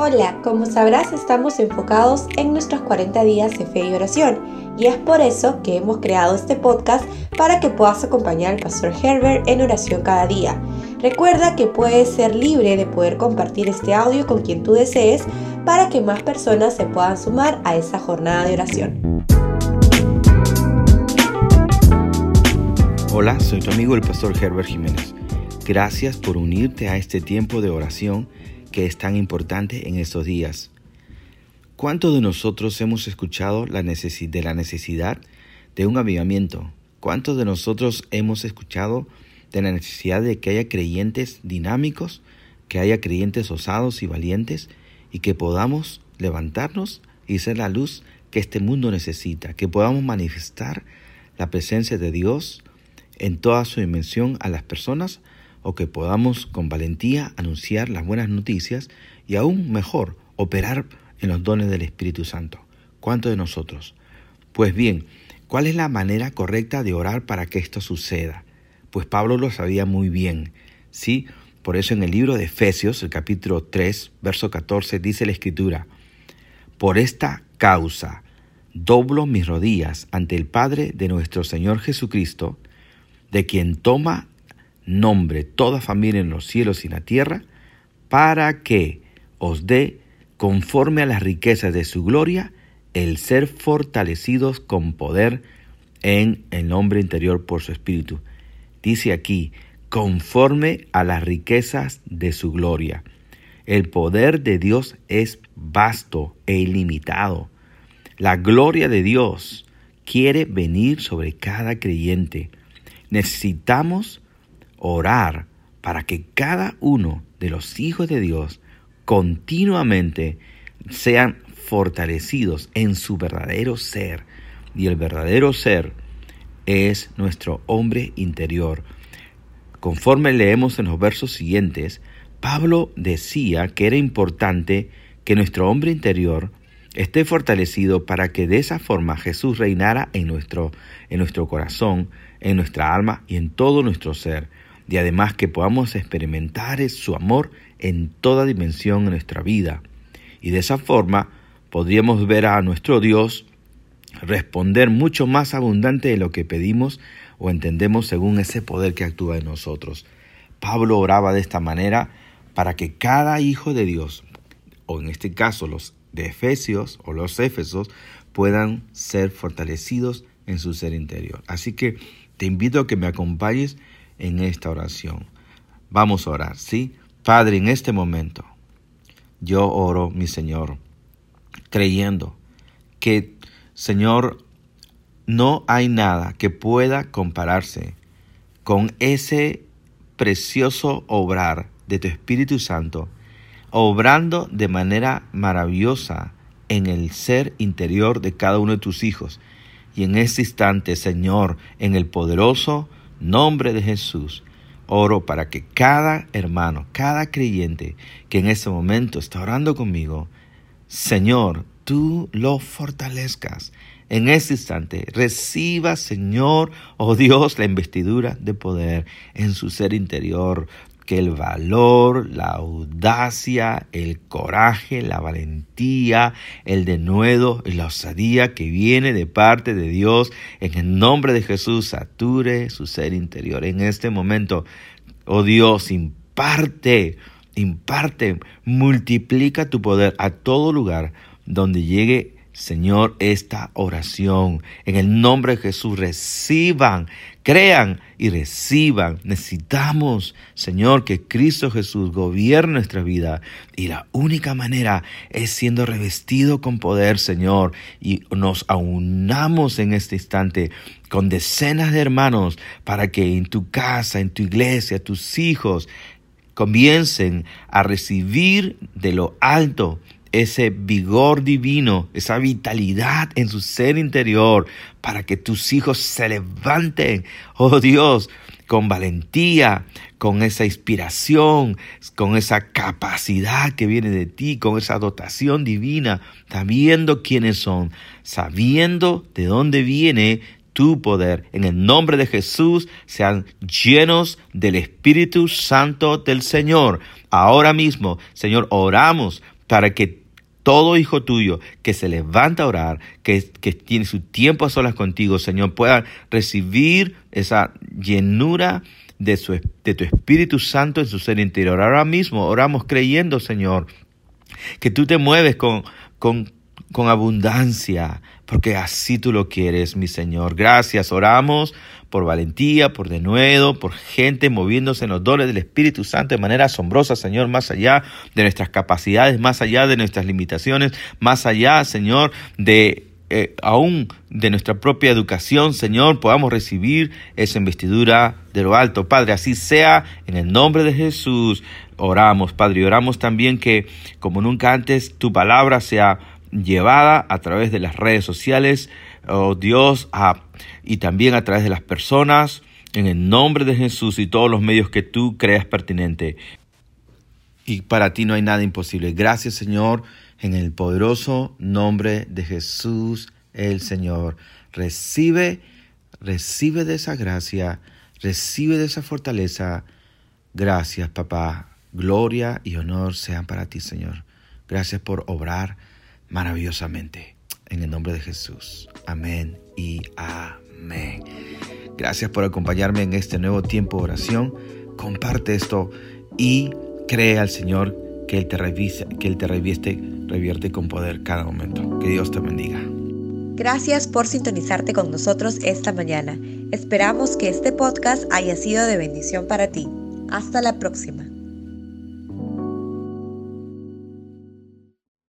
Hola, como sabrás estamos enfocados en nuestros 40 días de fe y oración y es por eso que hemos creado este podcast para que puedas acompañar al pastor Herbert en oración cada día. Recuerda que puedes ser libre de poder compartir este audio con quien tú desees para que más personas se puedan sumar a esa jornada de oración. Hola, soy tu amigo el pastor Herbert Jiménez. Gracias por unirte a este tiempo de oración es tan importante en estos días. ¿Cuántos de nosotros hemos escuchado la de la necesidad de un avivamiento? ¿Cuántos de nosotros hemos escuchado de la necesidad de que haya creyentes dinámicos, que haya creyentes osados y valientes y que podamos levantarnos y ser la luz que este mundo necesita, que podamos manifestar la presencia de Dios en toda su dimensión a las personas o que podamos con valentía anunciar las buenas noticias y aún mejor, operar en los dones del Espíritu Santo. ¿Cuántos de nosotros? Pues bien, ¿cuál es la manera correcta de orar para que esto suceda? Pues Pablo lo sabía muy bien, ¿sí? Por eso en el libro de Efesios, el capítulo 3, verso 14, dice la Escritura, Por esta causa doblo mis rodillas ante el Padre de nuestro Señor Jesucristo, de quien toma nombre toda familia en los cielos y la tierra, para que os dé, conforme a las riquezas de su gloria, el ser fortalecidos con poder en el nombre interior por su espíritu. Dice aquí, conforme a las riquezas de su gloria. El poder de Dios es vasto e ilimitado. La gloria de Dios quiere venir sobre cada creyente. Necesitamos orar para que cada uno de los hijos de Dios continuamente sean fortalecidos en su verdadero ser. Y el verdadero ser es nuestro hombre interior. Conforme leemos en los versos siguientes, Pablo decía que era importante que nuestro hombre interior esté fortalecido para que de esa forma Jesús reinara en nuestro, en nuestro corazón, en nuestra alma y en todo nuestro ser y además que podamos experimentar su amor en toda dimensión de nuestra vida. Y de esa forma podríamos ver a nuestro Dios responder mucho más abundante de lo que pedimos o entendemos según ese poder que actúa en nosotros. Pablo oraba de esta manera para que cada hijo de Dios, o en este caso los de Efesios o los Éfesos, puedan ser fortalecidos en su ser interior. Así que te invito a que me acompañes en esta oración. Vamos a orar, ¿sí? Padre, en este momento, yo oro, mi Señor, creyendo que, Señor, no hay nada que pueda compararse con ese precioso obrar de tu Espíritu Santo, obrando de manera maravillosa en el ser interior de cada uno de tus hijos. Y en este instante, Señor, en el poderoso nombre de Jesús, oro para que cada hermano, cada creyente que en este momento está orando conmigo, Señor, tú lo fortalezcas. En este instante, reciba, Señor, oh Dios, la investidura de poder en su ser interior que el valor, la audacia, el coraje, la valentía, el denuedo y la osadía que viene de parte de Dios en el nombre de Jesús sature su ser interior. En este momento, oh Dios, imparte, imparte, multiplica tu poder a todo lugar donde llegue Señor, esta oración en el nombre de Jesús reciban, crean y reciban. Necesitamos, Señor, que Cristo Jesús gobierne nuestra vida y la única manera es siendo revestido con poder, Señor, y nos aunamos en este instante con decenas de hermanos para que en tu casa, en tu iglesia, tus hijos comiencen a recibir de lo alto ese vigor divino, esa vitalidad en su ser interior, para que tus hijos se levanten, oh Dios, con valentía, con esa inspiración, con esa capacidad que viene de ti, con esa dotación divina, sabiendo quiénes son, sabiendo de dónde viene tu poder. En el nombre de Jesús, sean llenos del Espíritu Santo del Señor. Ahora mismo, Señor, oramos para que todo hijo tuyo que se levanta a orar, que, que, tiene su tiempo a solas contigo, Señor, pueda recibir esa llenura de, su, de tu Espíritu Santo en su ser interior. Ahora mismo oramos creyendo, Señor, que tú te mueves con, con, con abundancia, porque así tú lo quieres, mi Señor. Gracias, oramos por valentía, por denuedo, por gente moviéndose en los dones del Espíritu Santo de manera asombrosa, Señor, más allá de nuestras capacidades, más allá de nuestras limitaciones, más allá, Señor, de eh, aún de nuestra propia educación, Señor, podamos recibir esa investidura de lo alto. Padre, así sea, en el nombre de Jesús, oramos, Padre, y oramos también que, como nunca antes, tu palabra sea llevada a través de las redes sociales, oh Dios, y también a través de las personas, en el nombre de Jesús y todos los medios que tú creas pertinente. Y para ti no hay nada imposible. Gracias, Señor en el poderoso nombre de Jesús el Señor. Recibe, recibe de esa gracia, recibe de esa fortaleza. Gracias, papá. Gloria y honor sean para ti, Señor. Gracias por obrar maravillosamente. En el nombre de Jesús. Amén y amén. Gracias por acompañarme en este nuevo tiempo de oración. Comparte esto y cree al Señor que Él te, revise, que Él te revierte con poder cada momento. Que Dios te bendiga. Gracias por sintonizarte con nosotros esta mañana. Esperamos que este podcast haya sido de bendición para ti. Hasta la próxima.